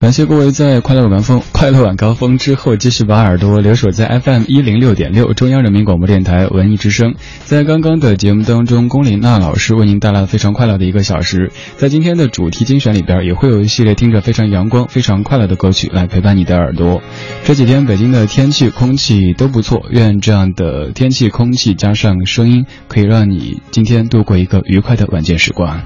感谢各位在快乐晚高峰、快乐晚高峰之后，继续把耳朵留守在 FM 一零六点六中央人民广播电台文艺之声。在刚刚的节目当中，龚琳娜老师为您带来了非常快乐的一个小时。在今天的主题精选里边，也会有一系列听着非常阳光、非常快乐的歌曲来陪伴你的耳朵。这几天北京的天气、空气都不错，愿这样的天气、空气加上声音，可以让你今天度过一个愉快的晚间时光。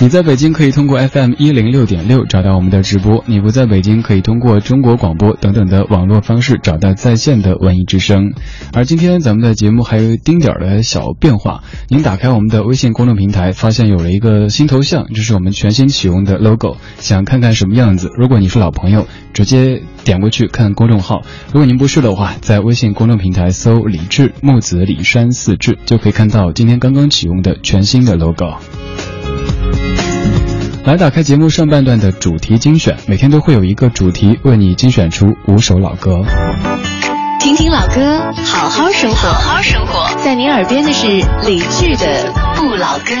你在北京可以通过 FM 一零六点六找到我们的直播，你不在北京可以通过中国广播等等的网络方式找到在线的文艺之声。而今天咱们的节目还有一丁点儿的小变化，您打开我们的微信公众平台，发现有了一个新头像，这是我们全新启用的 logo，想看看什么样子？如果你是老朋友，直接点过去看公众号；如果您不是的话，在微信公众平台搜“李志木子李山四志”，就可以看到今天刚刚启用的全新的 logo。来打开节目上半段的主题精选，每天都会有一个主题为你精选出五首老歌。听听老歌，好好生活。好好生活，在您耳边的是李志的不老歌。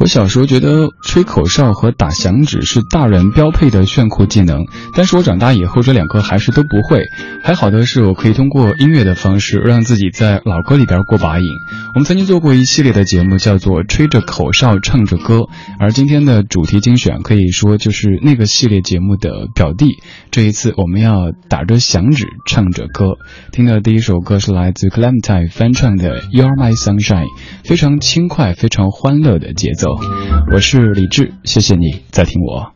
我小时候觉得吹口哨和打响指是大人标配的炫酷技能，但是我长大以后这两个还是都不会。还好的是，我可以通过音乐的方式让自己在老歌里边过把瘾。我们曾经做过一系列的节目，叫做吹着口哨唱着歌，而今天的主题精选可以说就是那个系列节目的表弟。这一次我们要打着响指唱着歌。听的第一首歌是来自 Clementine 翻唱的《You Are My Sunshine》，非常轻快、非常欢乐的节奏。我是李志，谢谢你在听我。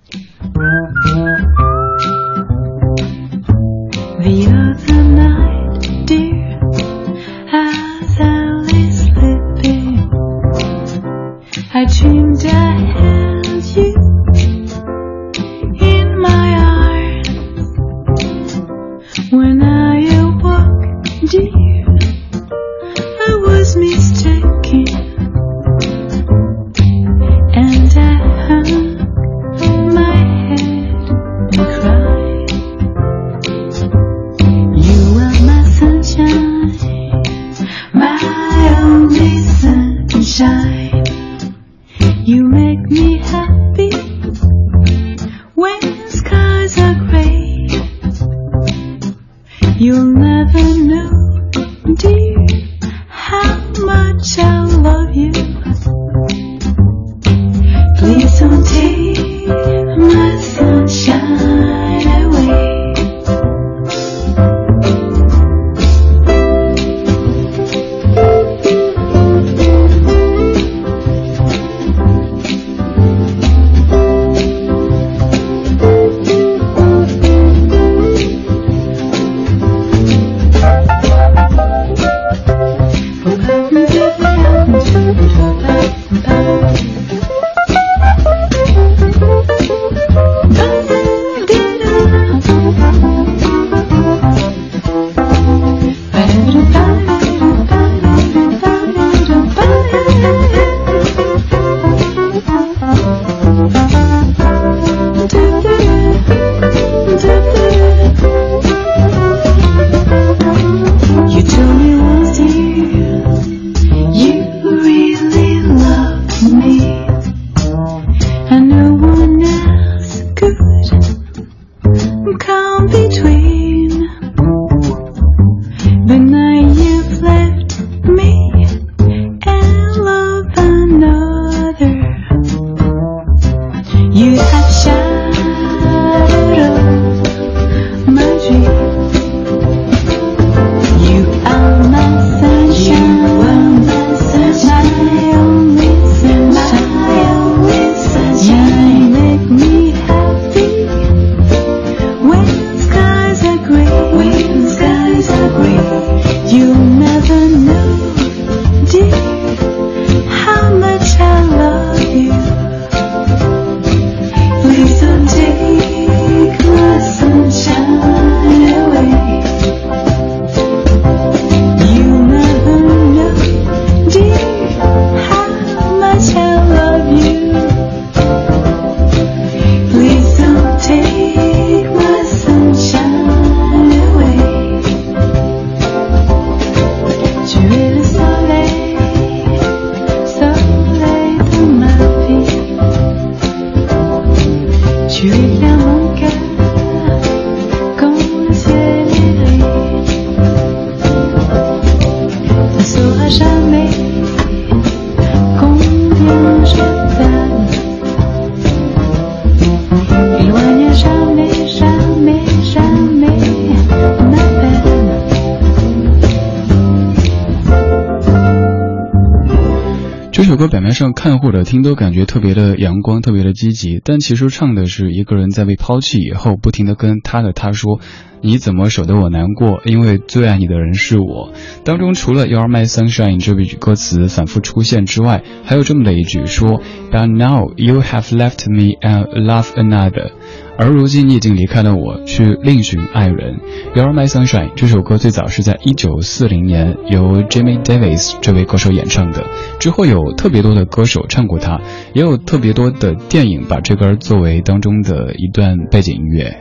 面上看或者听都感觉特别的阳光，特别的积极，但其实唱的是一个人在被抛弃以后，不停的跟他的他说：“你怎么舍得我难过？因为最爱你的人是我。”当中除了 “You're my sunshine” 这句歌词反复出现之外，还有这么的一句说：“But now you have left me and love another。”而如今你已经离开了我，去另寻爱人。You're My Sunshine 这首歌最早是在一九四零年由 Jimmy Davis 这位歌手演唱的，之后有特别多的歌手唱过它，也有特别多的电影把这歌作为当中的一段背景音乐。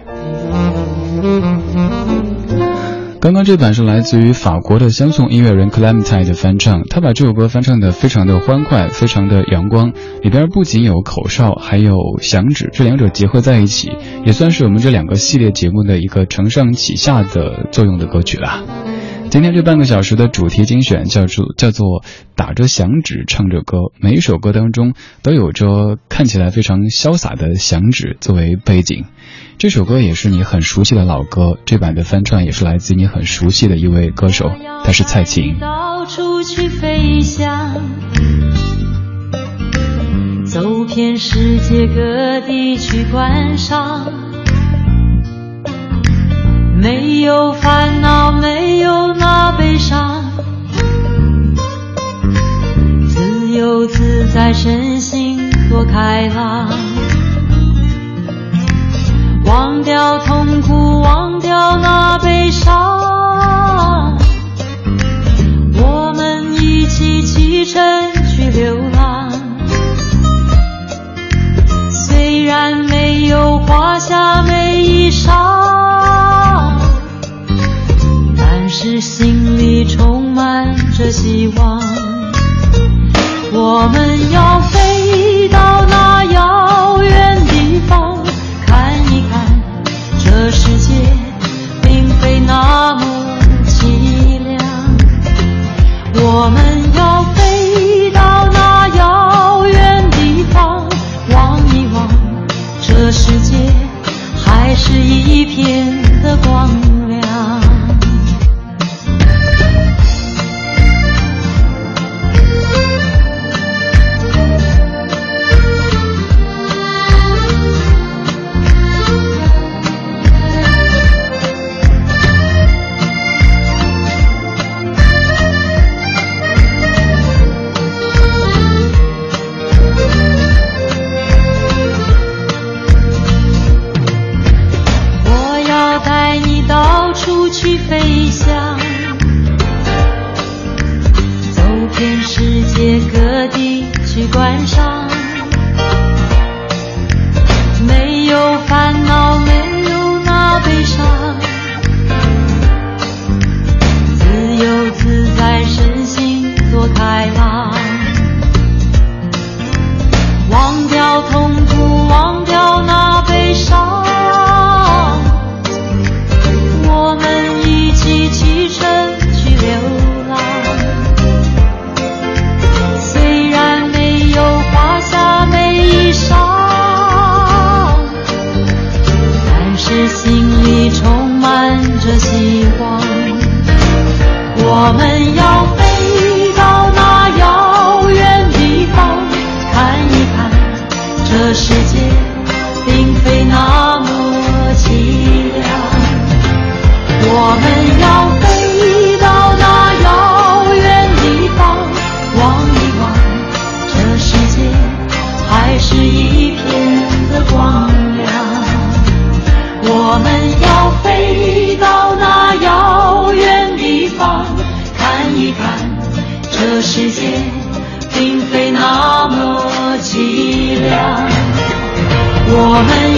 刚刚这版是来自于法国的相送音乐人 Clementine 的翻唱，他把这首歌翻唱的非常的欢快，非常的阳光，里边不仅有口哨，还有响指，这两者结合在一起，也算是我们这两个系列节目的一个承上启下的作用的歌曲了。今天这半个小时的主题精选叫做叫做打着响指唱着歌，每一首歌当中都有着看起来非常潇洒的响指作为背景。这首歌也是你很熟悉的老歌，这版的翻唱也是来自你很熟悉的一位歌手，他是蔡琴。到处去飞翔，走遍世界各地去观赏。没有烦恼，没有那悲伤，自由自在，身心多开朗，忘掉痛苦，忘掉那悲伤，心里充满着希望，我们要飞到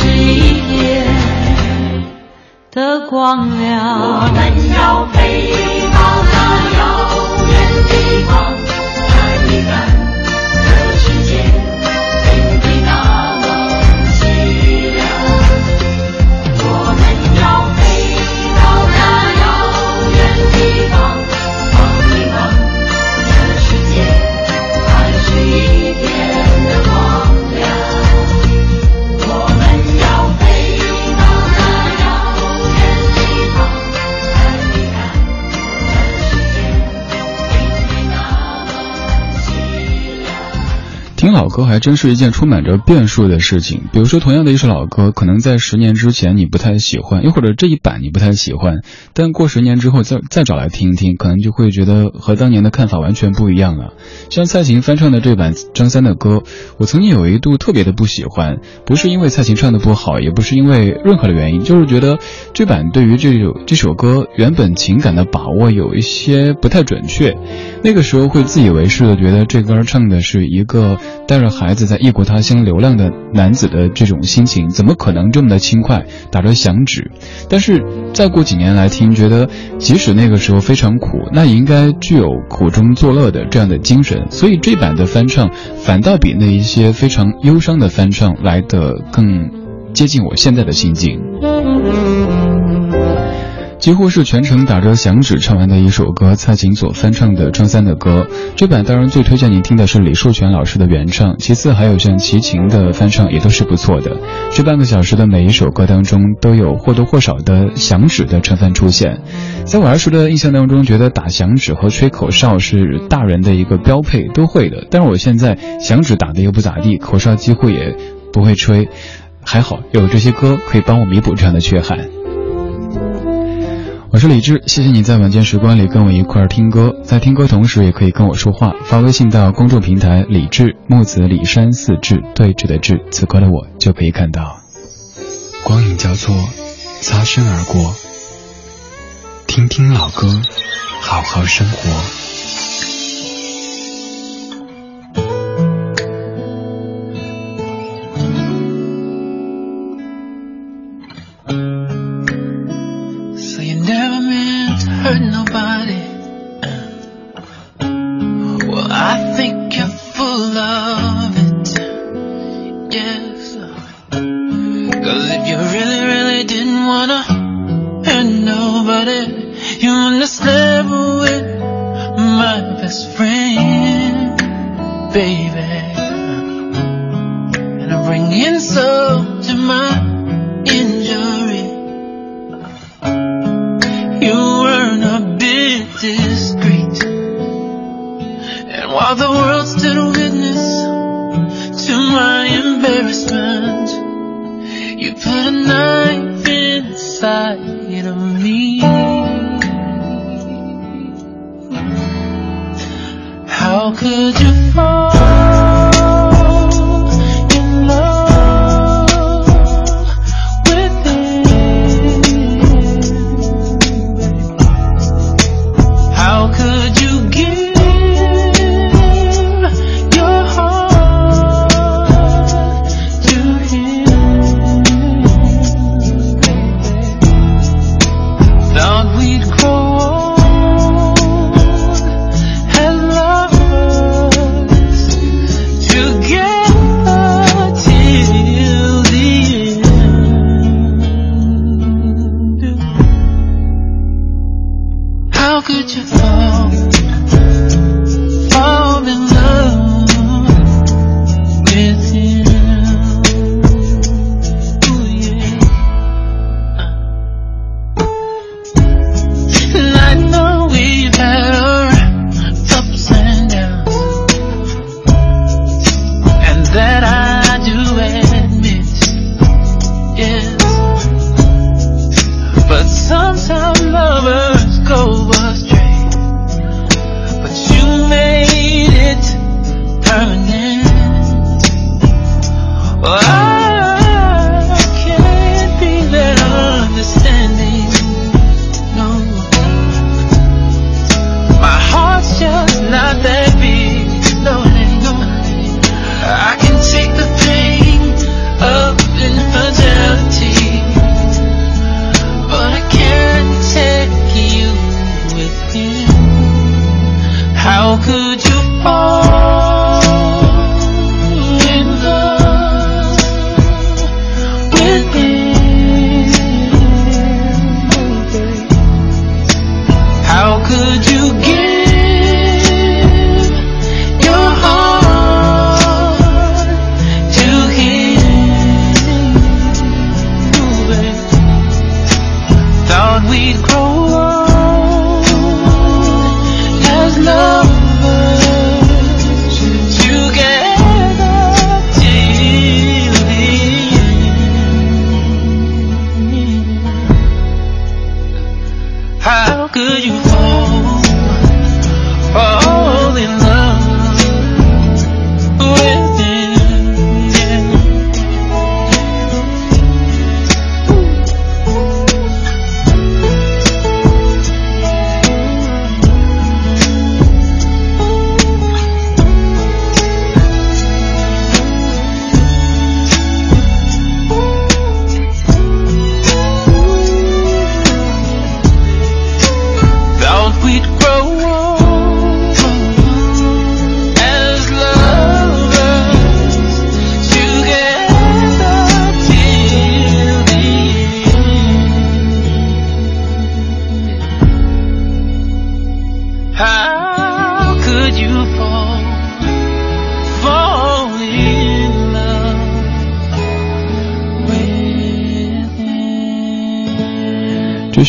是一夜的光亮。歌还真是一件充满着变数的事情。比如说，同样的一首老歌，可能在十年之前你不太喜欢，又或者这一版你不太喜欢，但过十年之后再再找来听一听，可能就会觉得和当年的看法完全不一样了。像蔡琴翻唱的这版张三的歌，我曾经有一度特别的不喜欢，不是因为蔡琴唱的不好，也不是因为任何的原因，就是觉得这版对于这首这首歌原本情感的把握有一些不太准确。那个时候会自以为是的觉得这歌唱的是一个带 着孩子在异国他乡流浪的男子的这种心情，怎么可能这么的轻快，打着响指？但是再过几年来听，觉得即使那个时候非常苦，那也应该具有苦中作乐的这样的精神。所以这版的翻唱反倒比那一些非常忧伤的翻唱来的更接近我现在的心境。几乎是全程打着响指唱完的一首歌，蔡琴所翻唱的张三的歌。这版当然最推荐您听的是李树全老师的原唱，其次还有像齐秦的翻唱也都是不错的。这半个小时的每一首歌当中都有或多或少的响指的成分出现。在我儿时的印象当中，觉得打响指和吹口哨是大人的一个标配，都会的。但是我现在响指打的又不咋地，口哨几乎也不会吹，还好有这些歌可以帮我弥补这样的缺憾。我是李志，谢谢你在晚间时光里跟我一块儿听歌，在听歌同时也可以跟我说话，发微信到公众平台李志木子李山四志对峙的志，此刻的我就可以看到。光影交错，擦身而过，听听老歌，好好生活。wanna hurt nobody. You wanna sleep with my best friend.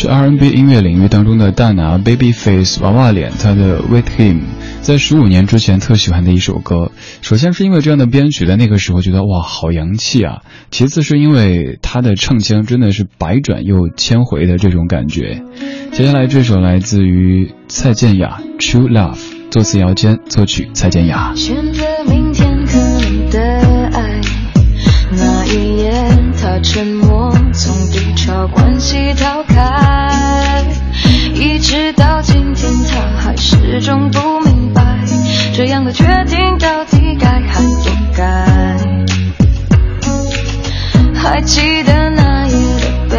是 R&B 音乐领域当中的大拿 Babyface 娃娃脸，他的 With Him，在十五年之前特喜欢的一首歌。首先是因为这样的编曲，在那个时候觉得哇好洋气啊。其次是因为他的唱腔真的是百转又千回的这种感觉。接下来这首来自于蔡健雅 True Love，作词姚坚，作曲蔡健雅。沉默，从低潮关系逃开，一直到今天他还始终不明白，这样的决定到底该还不该。还记得那夜的悲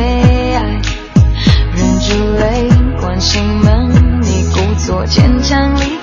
哀，忍着泪关心门，你故作坚强离开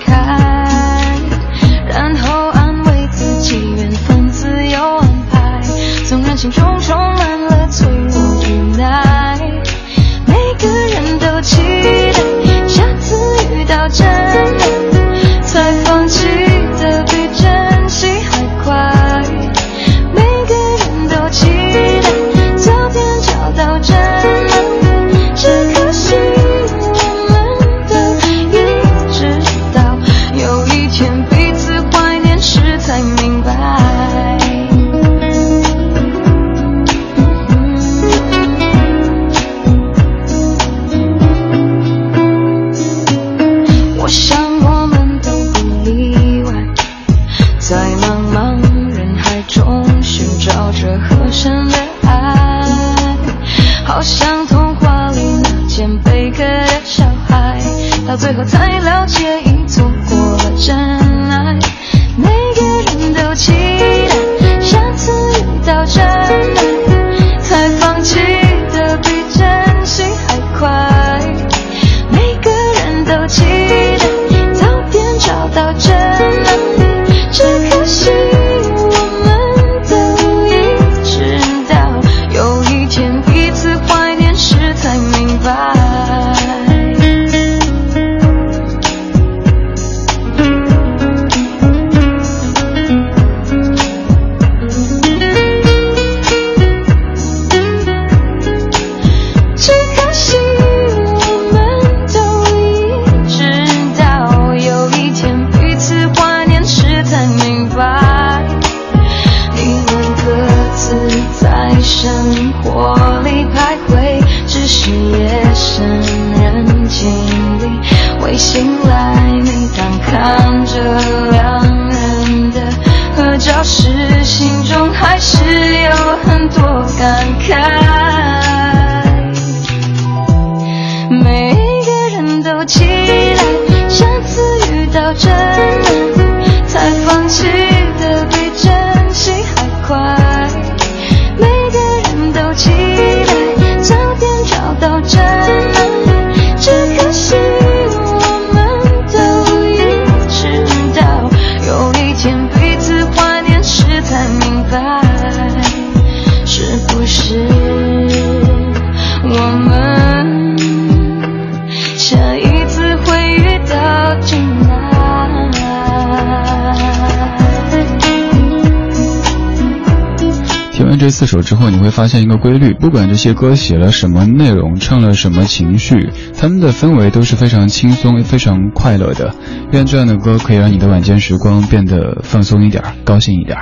四首之后，你会发现一个规律：不管这些歌写了什么内容，唱了什么情绪，他们的氛围都是非常轻松、非常快乐的。愿这样的歌可以让你的晚间时光变得放松一点、高兴一点。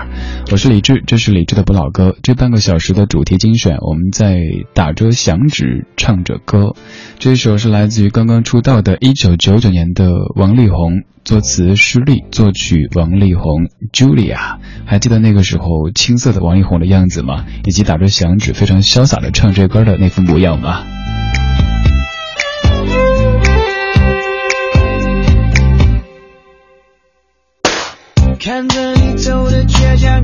我是李志，这是李志的不老歌。这半个小时的主题精选，我们在打着响指唱着歌。这首是来自于刚刚出道的1999年的王力宏，作词施力，作曲王力宏。Julia，还记得那个时候青涩的王力宏的样子吗？以及打着响指非常潇洒的唱这歌的那副模样吗？看着你走的倔强，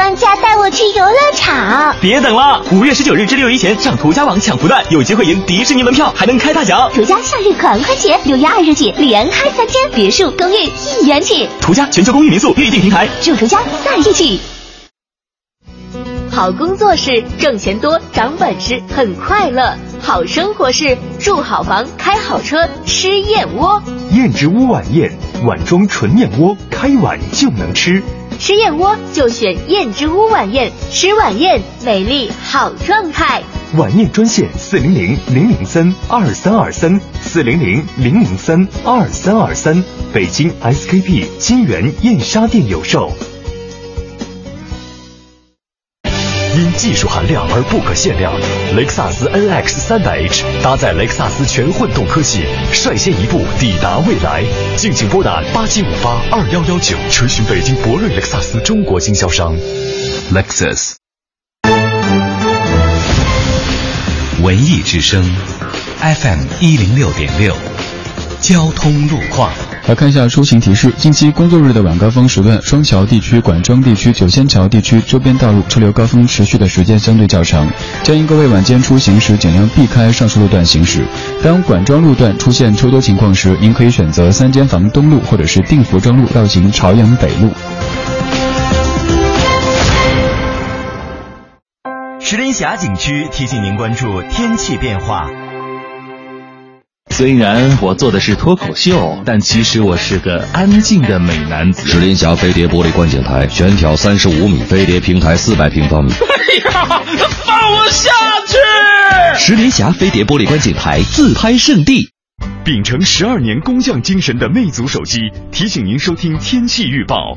放假带我去游乐场！别等了，五月十九日至六一前上途家网抢福袋，有机会赢迪士尼门票，还能开大奖。途家夏日狂欢节，六月二日起连开三天，别墅、公寓一元起。途家全球公寓民宿预订平台，祝途家在一起。好工作是挣钱多、长本事、很快乐；好生活是住好房、开好车、吃燕窝。燕之屋晚宴，碗中纯燕窝，开碗就能吃。吃燕窝就选燕之屋晚宴，吃晚宴美丽好状态。晚宴专线四零零零零三二三二三四零零零零三二三二三，北京 SKP 金源燕莎店有售。因技术含量而不可限量，雷克萨斯 NX 三百 H 搭载雷克萨斯全混动科技，率先一步抵达未来。敬请拨打八七五八二幺幺九，垂询北京博瑞雷克萨斯中国经销商。Lexus。文艺之声，FM 一零六点六，交通路况。来看一下出行提示：近期工作日的晚高峰时段，双桥地区、管庄地区、九仙桥地区周边道路车流高峰持续的时间相对较长，建议各位晚间出行时尽量避开上述路段行驶。当管庄路段出现车多情况时，您可以选择三间房东路或者是定福庄路绕行朝阳北路。石林峡景区提醒您关注天气变化。虽然我做的是脱口秀，但其实我是个安静的美男子。石林峡飞碟玻璃观景台，悬挑三十五米，飞碟平台四百平方米。哎呀，放我下去！石林峡飞碟玻璃观景台自拍圣地。秉承十二年工匠精神的魅族手机，提醒您收听天气预报。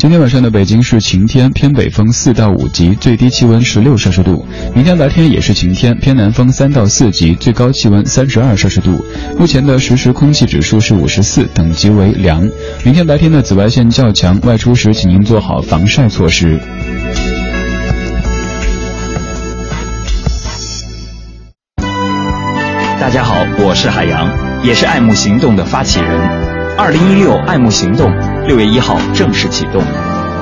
今天晚上的北京是晴天，偏北风四到五级，最低气温十六摄氏度。明天白天也是晴天，偏南风三到四级，最高气温三十二摄氏度。目前的实时空气指数是五十四，等级为良。明天白天的紫外线较强，外出时请您做好防晒措施。大家好，我是海洋，也是爱慕行动的发起人。二零一六爱慕行动六月一号正式启动，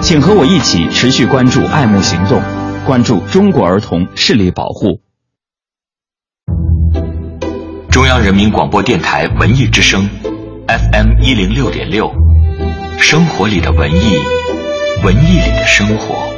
请和我一起持续关注爱慕行动，关注中国儿童视力保护。中央人民广播电台文艺之声，FM 一零六点六，生活里的文艺，文艺里的生活。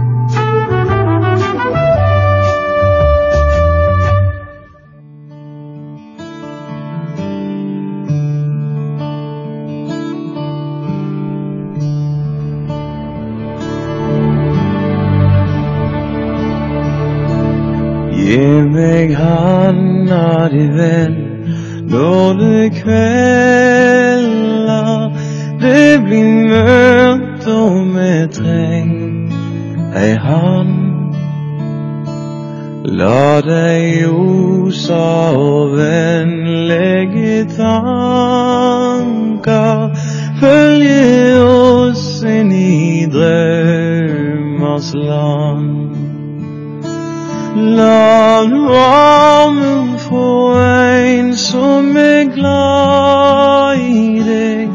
Gi meg handa di, venn, når det kvelder. Det blir mørkt og vi trenger ei hand. La deg ljosa og vennlege tanker følge oss inn i drømmers land. La du armen få en som er glad i deg.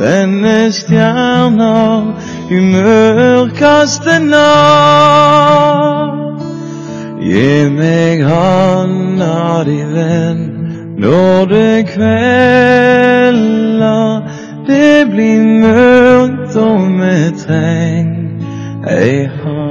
Vende stjerner i mørkeste natt. Gi meg handa di, venn, når det kvelder. Det blir mørkt om jeg trenger ei hand.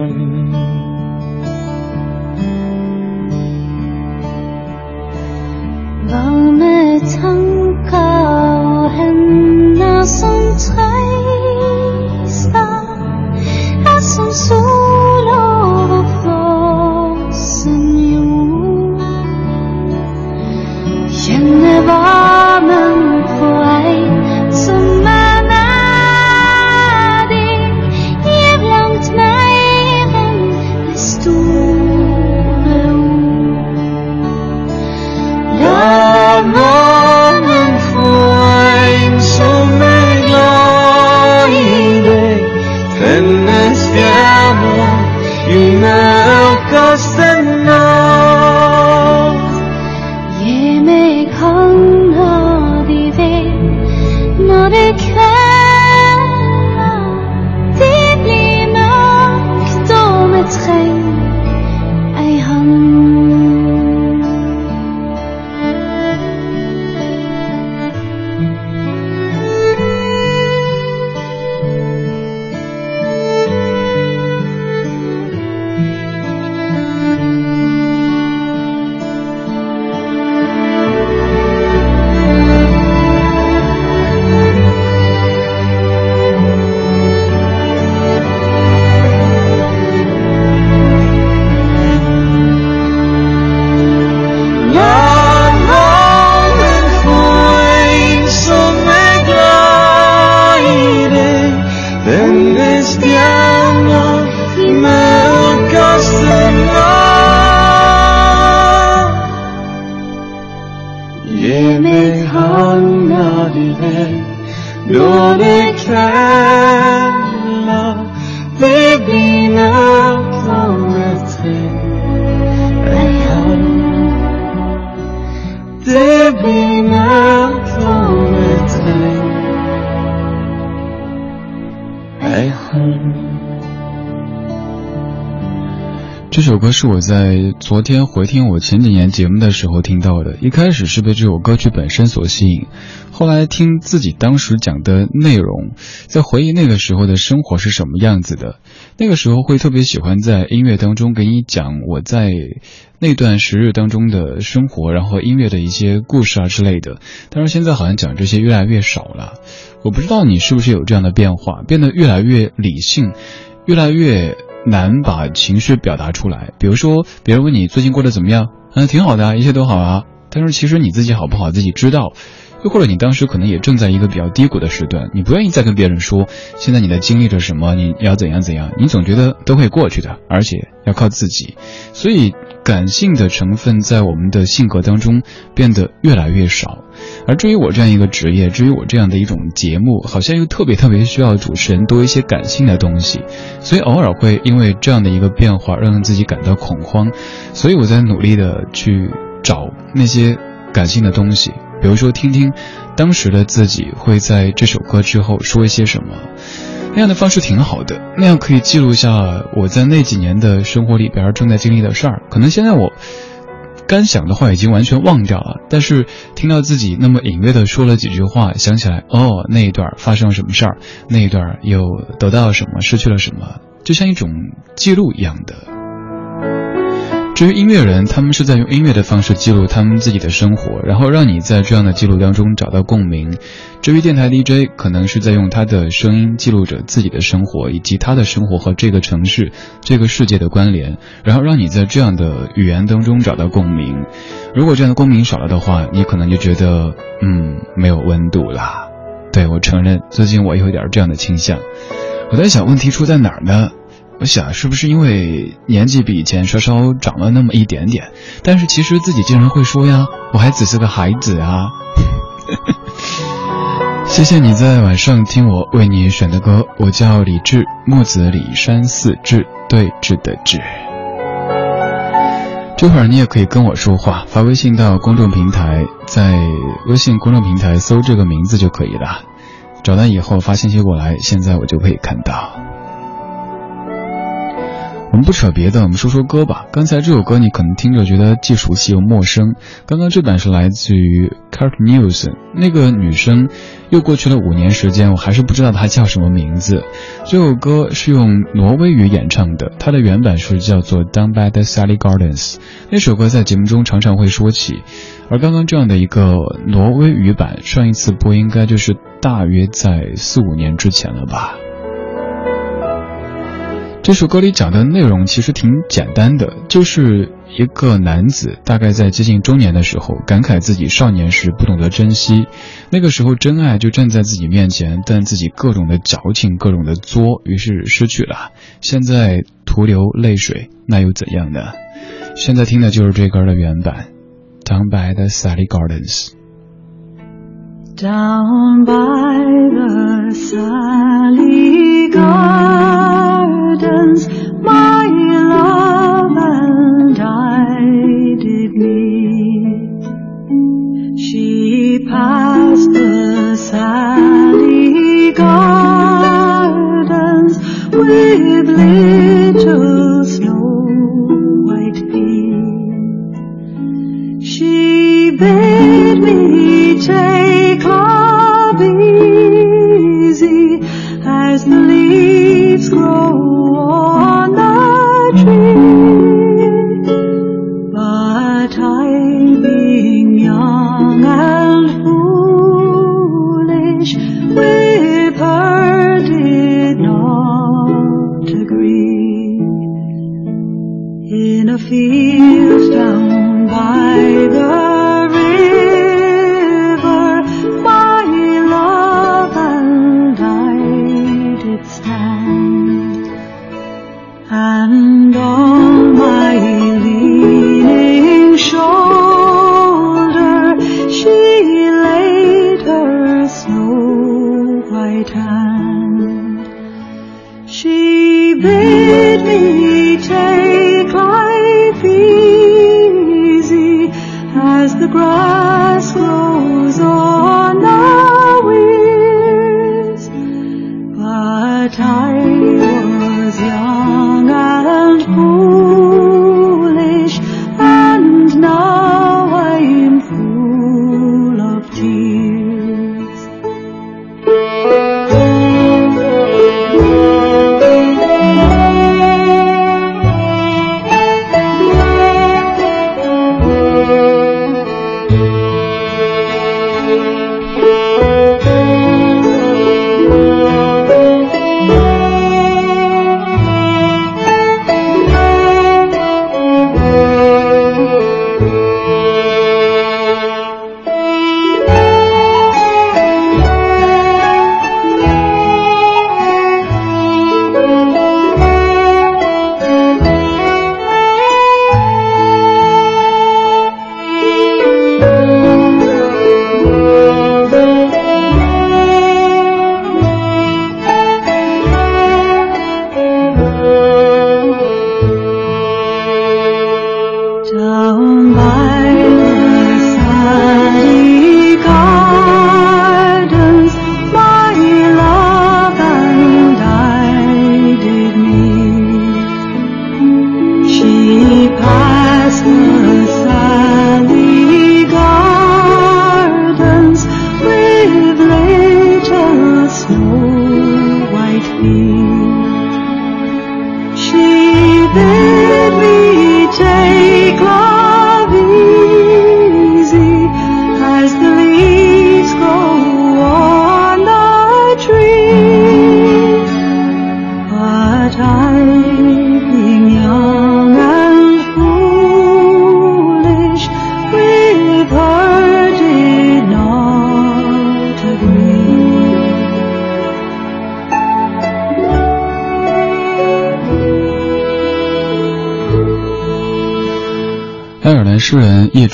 você 是我在昨天回听我前几年节目的时候听到的。一开始是被这首歌曲本身所吸引，后来听自己当时讲的内容，在回忆那个时候的生活是什么样子的。那个时候会特别喜欢在音乐当中给你讲我在那段时日当中的生活，然后音乐的一些故事啊之类的。但是现在好像讲这些越来越少了。我不知道你是不是有这样的变化，变得越来越理性，越来越。难把情绪表达出来，比如说别人问你最近过得怎么样，嗯，挺好的，一切都好啊。但是其实你自己好不好，自己知道。又或者你当时可能也正在一个比较低谷的时段，你不愿意再跟别人说现在你在经历着什么，你要怎样怎样，你总觉得都会过去的，而且要靠自己。所以感性的成分在我们的性格当中变得越来越少。而至于我这样一个职业，至于我这样的一种节目，好像又特别特别需要主持人多一些感性的东西，所以偶尔会因为这样的一个变化让自己感到恐慌，所以我在努力的去找那些感性的东西。比如说，听听当时的自己会在这首歌之后说一些什么，那样的方式挺好的，那样可以记录下我在那几年的生活里边正在经历的事儿。可能现在我干想的话已经完全忘掉了，但是听到自己那么隐约的说了几句话，想起来，哦，那一段发生了什么事儿，那一段又得到了什么，失去了什么，就像一种记录一样的。至于音乐人，他们是在用音乐的方式记录他们自己的生活，然后让你在这样的记录当中找到共鸣。至于电台 DJ，可能是在用他的声音记录着自己的生活，以及他的生活和这个城市、这个世界的关联，然后让你在这样的语言当中找到共鸣。如果这样的共鸣少了的话，你可能就觉得，嗯，没有温度啦。对我承认，最近我有一点这样的倾向。我在想，问题出在哪儿呢？我想是不是因为年纪比以前稍稍长了那么一点点？但是其实自己竟然会说呀，我还只是个孩子啊！谢谢你在晚上听我为你选的歌，我叫李志，木子李山寺志，对峙的志。这会儿你也可以跟我说话，发微信到公众平台，在微信公众平台搜这个名字就可以了。找到以后发信息过来，现在我就可以看到。我们不扯别的，我们说说歌吧。刚才这首歌你可能听着觉得既熟悉又陌生。刚刚这版是来自于 Kurt News 那个女生又过去了五年时间，我还是不知道她叫什么名字。这首歌是用挪威语演唱的，它的原版是叫做 Down by the Sally Gardens。那首歌在节目中常常会说起，而刚刚这样的一个挪威语版，上一次播应该就是大约在四五年之前了吧。这首歌里讲的内容其实挺简单的，就是一个男子大概在接近中年的时候，感慨自己少年时不懂得珍惜，那个时候真爱就站在自己面前，但自己各种的矫情，各种的作，于是失去了。现在徒流泪水，那又怎样呢？现在听的就是这歌的原版，Down by the Sally Gardens。Down by the Sally Gardens, my love and I did meet. She passed the Sally Gardens with little snow white feet. She bade me take grow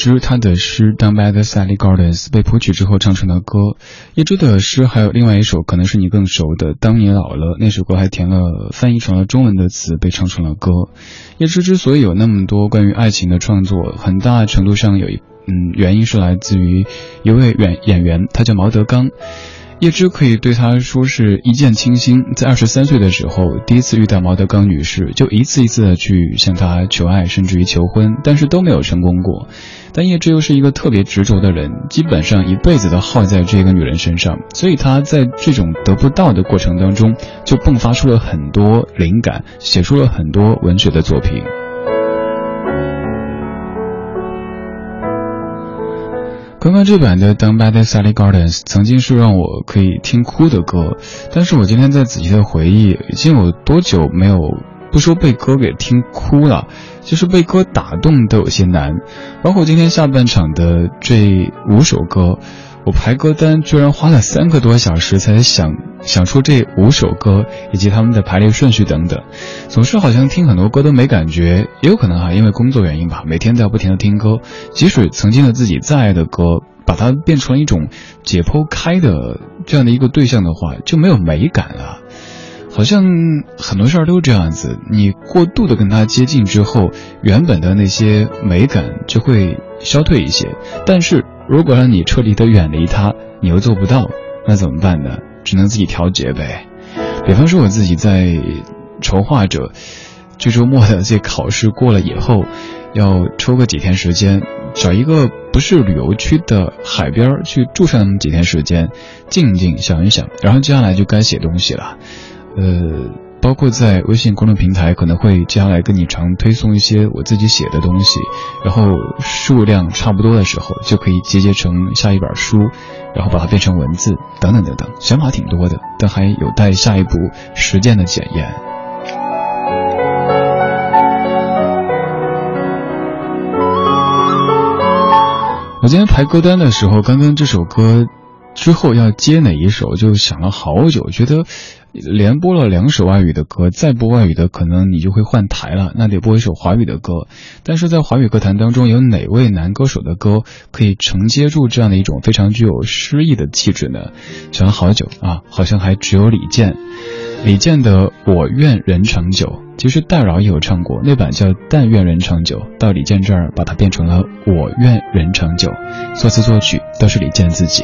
人叶芝，他的诗《Down by the Sally Gardens》被谱曲之后唱成了歌。叶芝的诗还有另外一首，可能是你更熟的《当你老了》，那首歌还填了翻译成了中文的词，被唱成了歌。叶芝之所以有那么多关于爱情的创作，很大程度上有一嗯原因是来自于一位演演员，他叫毛德刚。叶芝可以对他说是一见倾心，在二十三岁的时候，第一次遇到毛德刚女士，就一次一次的去向她求爱，甚至于求婚，但是都没有成功过。但叶芝又是一个特别执着的人，基本上一辈子都耗在这个女人身上，所以他在这种得不到的过程当中，就迸发出了很多灵感，写出了很多文学的作品。刚刚这版的《Down by the Sally Gardens》曾经是让我可以听哭的歌，但是我今天在仔细的回忆，已经有多久没有不说被歌给听哭了，就是被歌打动都有些难。包括今天下半场的这五首歌。我排歌单居然花了三个多小时才想想出这五首歌以及他们的排列顺序等等，总是好像听很多歌都没感觉，也有可能哈，因为工作原因吧，每天都要不停的听歌，即使曾经的自己再爱的歌，把它变成一种解剖开的这样的一个对象的话，就没有美感了。好像很多事儿都是这样子，你过度的跟它接近之后，原本的那些美感就会消退一些，但是。如果让你彻底的远离他，你又做不到，那怎么办呢？只能自己调节呗。比方说我自己在筹划着，这周末的这考试过了以后，要抽个几天时间，找一个不是旅游区的海边去住上几天时间，静静想一想，然后接下来就该写东西了，呃。包括在微信公众平台，可能会接下来跟你常推送一些我自己写的东西，然后数量差不多的时候，就可以集结成下一本书，然后把它变成文字，等等等等，想法挺多的，但还有待下一步实践的检验。我今天排歌单的时候，刚刚这首歌之后要接哪一首，就想了好久，觉得。连播了两首外语的歌，再播外语的，可能你就会换台了。那得播一首华语的歌。但是在华语歌坛当中，有哪位男歌手的歌可以承接住这样的一种非常具有诗意的气质呢？想了好久啊，好像还只有李健。李健的《我愿人长久》，其实戴娆也有唱过，那版叫《但愿人长久》。到李健这儿，把它变成了《我愿人长久》，作词作曲都是李健自己。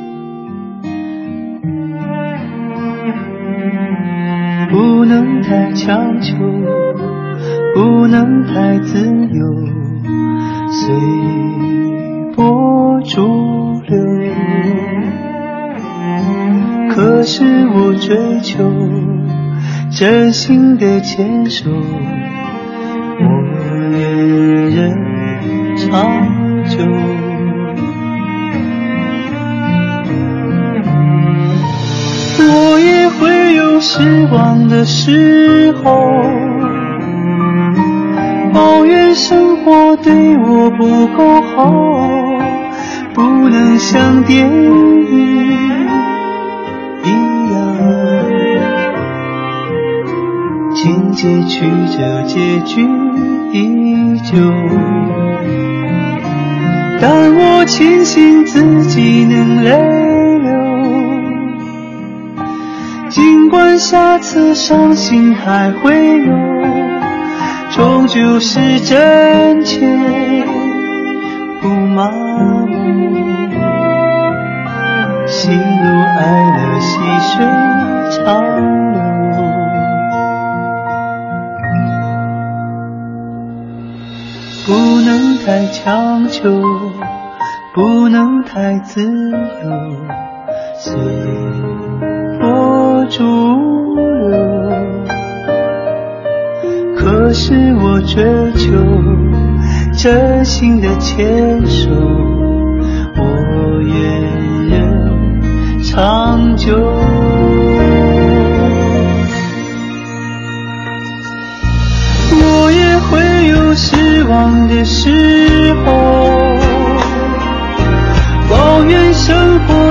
不能太强求。不能太自由，随波逐流。可是我追求真心的牵手，我愿人长久。失望的时候。抱怨生活对我不够好，不能像电影一样，情节曲折，结局依旧。但我庆幸自己能泪尽管下次伤心还会有。终究是真切，不麻木。喜怒哀乐，细水长流。不能太强求，不能太自由，随主流可是我追求真心的牵手我愿人长久。我也会有失望的时候抱怨生活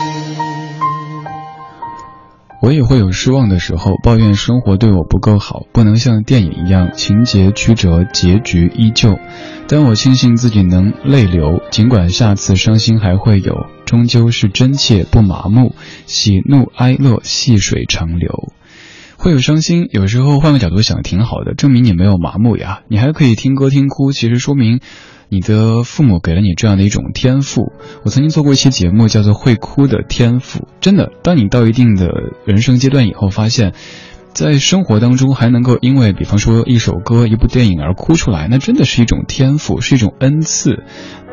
我也会有失望的时候，抱怨生活对我不够好，不能像电影一样情节曲折，结局依旧。但我庆幸自己能泪流，尽管下次伤心还会有，终究是真切不麻木，喜怒哀乐细水长流。会有伤心，有时候换个角度想，挺好的，证明你没有麻木呀。你还可以听歌听哭，其实说明。你的父母给了你这样的一种天赋。我曾经做过一期节目，叫做《会哭的天赋》。真的，当你到一定的人生阶段以后，发现，在生活当中还能够因为，比方说一首歌、一部电影而哭出来，那真的是一种天赋，是一种恩赐。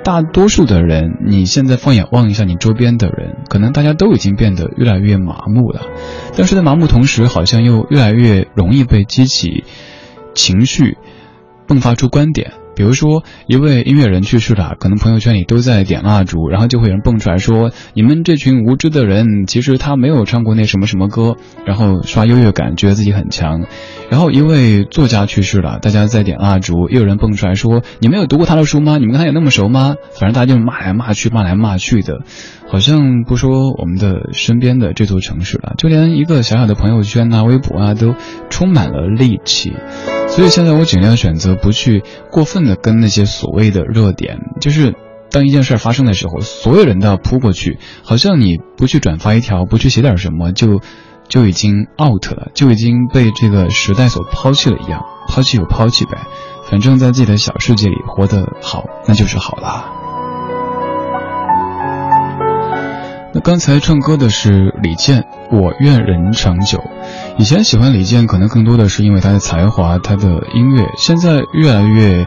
大多数的人，你现在放眼望一下你周边的人，可能大家都已经变得越来越麻木了。但是在麻木同时，好像又越来越容易被激起情绪，迸发出观点。比如说，一位音乐人去世了，可能朋友圈里都在点蜡烛，然后就会有人蹦出来说：“你们这群无知的人，其实他没有唱过那什么什么歌。”然后刷优越感，觉得自己很强。然后一位作家去世了，大家在点蜡烛，又有人蹦出来说：“你们有读过他的书吗？你们跟他有那么熟吗？”反正大家就骂来骂去，骂来骂去的，好像不说我们的身边的这座城市了，就连一个小小的朋友圈啊、微博啊，都充满了戾气。所以现在我尽量选择不去过分的跟那些所谓的热点，就是当一件事发生的时候，所有人都要扑过去，好像你不去转发一条，不去写点什么，就就已经 out 了，就已经被这个时代所抛弃了一样。抛弃就抛弃呗，反正在自己的小世界里活得好，那就是好啦。那刚才唱歌的是李健，《我愿人长久》。以前喜欢李健，可能更多的是因为他的才华、他的音乐。现在越来越。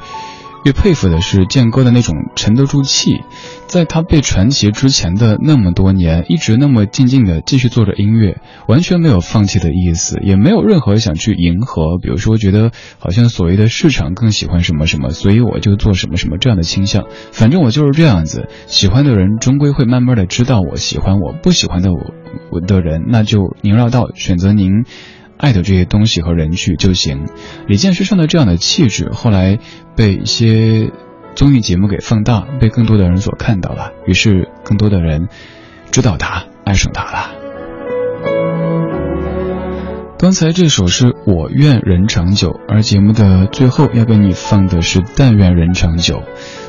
越佩服的是健哥的那种沉得住气，在他被传奇之前的那么多年，一直那么静静的继续做着音乐，完全没有放弃的意思，也没有任何想去迎合，比如说觉得好像所谓的市场更喜欢什么什么，所以我就做什么什么这样的倾向。反正我就是这样子，喜欢的人终归会慢慢的知道我喜欢我不喜欢的我我的人，那就您绕道选择您。爱的这些东西和人去就行。李健身上的这样的气质，后来被一些综艺节目给放大，被更多的人所看到了，于是更多的人知道他，爱上他了。刚才这首是我愿人长久，而节目的最后要给你放的是但愿人长久。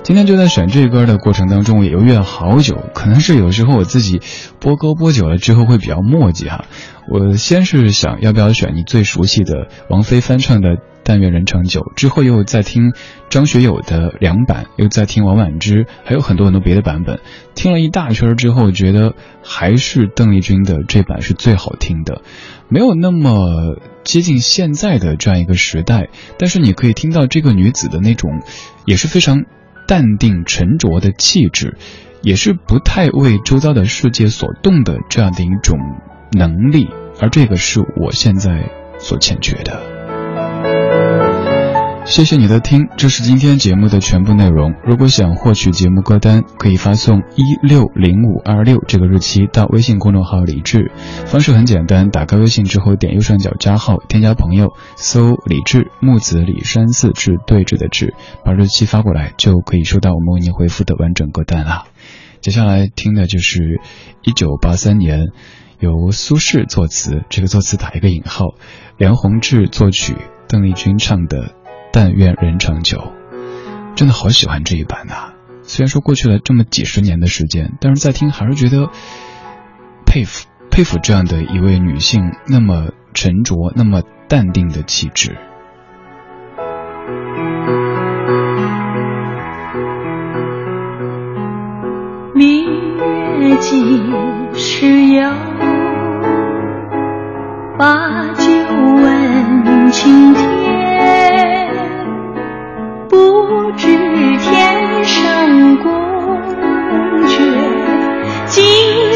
今天就在选这歌的过程当中，我也犹豫了好久，可能是有时候我自己播歌播久了之后会比较磨叽哈。我先是想要不要选你最熟悉的王菲翻唱的《但愿人长久》，之后又在听张学友的两版，又在听王菀之，还有很多很多别的版本。听了一大圈之后，觉得还是邓丽君的这版是最好听的，没有那么接近现在的这样一个时代，但是你可以听到这个女子的那种也是非常淡定沉着的气质，也是不太为周遭的世界所动的这样的一种。能力，而这个是我现在所欠缺的。谢谢你的听，这是今天节目的全部内容。如果想获取节目歌单，可以发送一六零五二六这个日期到微信公众号“李志”，方式很简单，打开微信之后点右上角加号，添加朋友，搜“李志木子李山寺志对峙的志”，把日期发过来，就可以收到我们为您回复的完整歌单了。接下来听的就是一九八三年。由苏轼作词，这个作词打一个引号，梁鸿志作曲，邓丽君唱的《但愿人长久》，真的好喜欢这一版呐。虽然说过去了这么几十年的时间，但是在听还是觉得佩服佩服这样的一位女性，那么沉着、那么淡定的气质。明月几时有？把酒问青天。上宫阙，今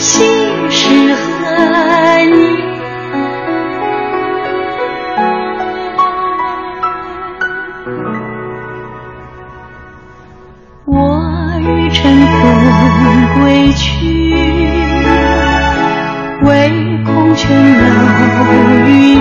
夕是何年？我欲乘风归去，唯恐琼楼玉宇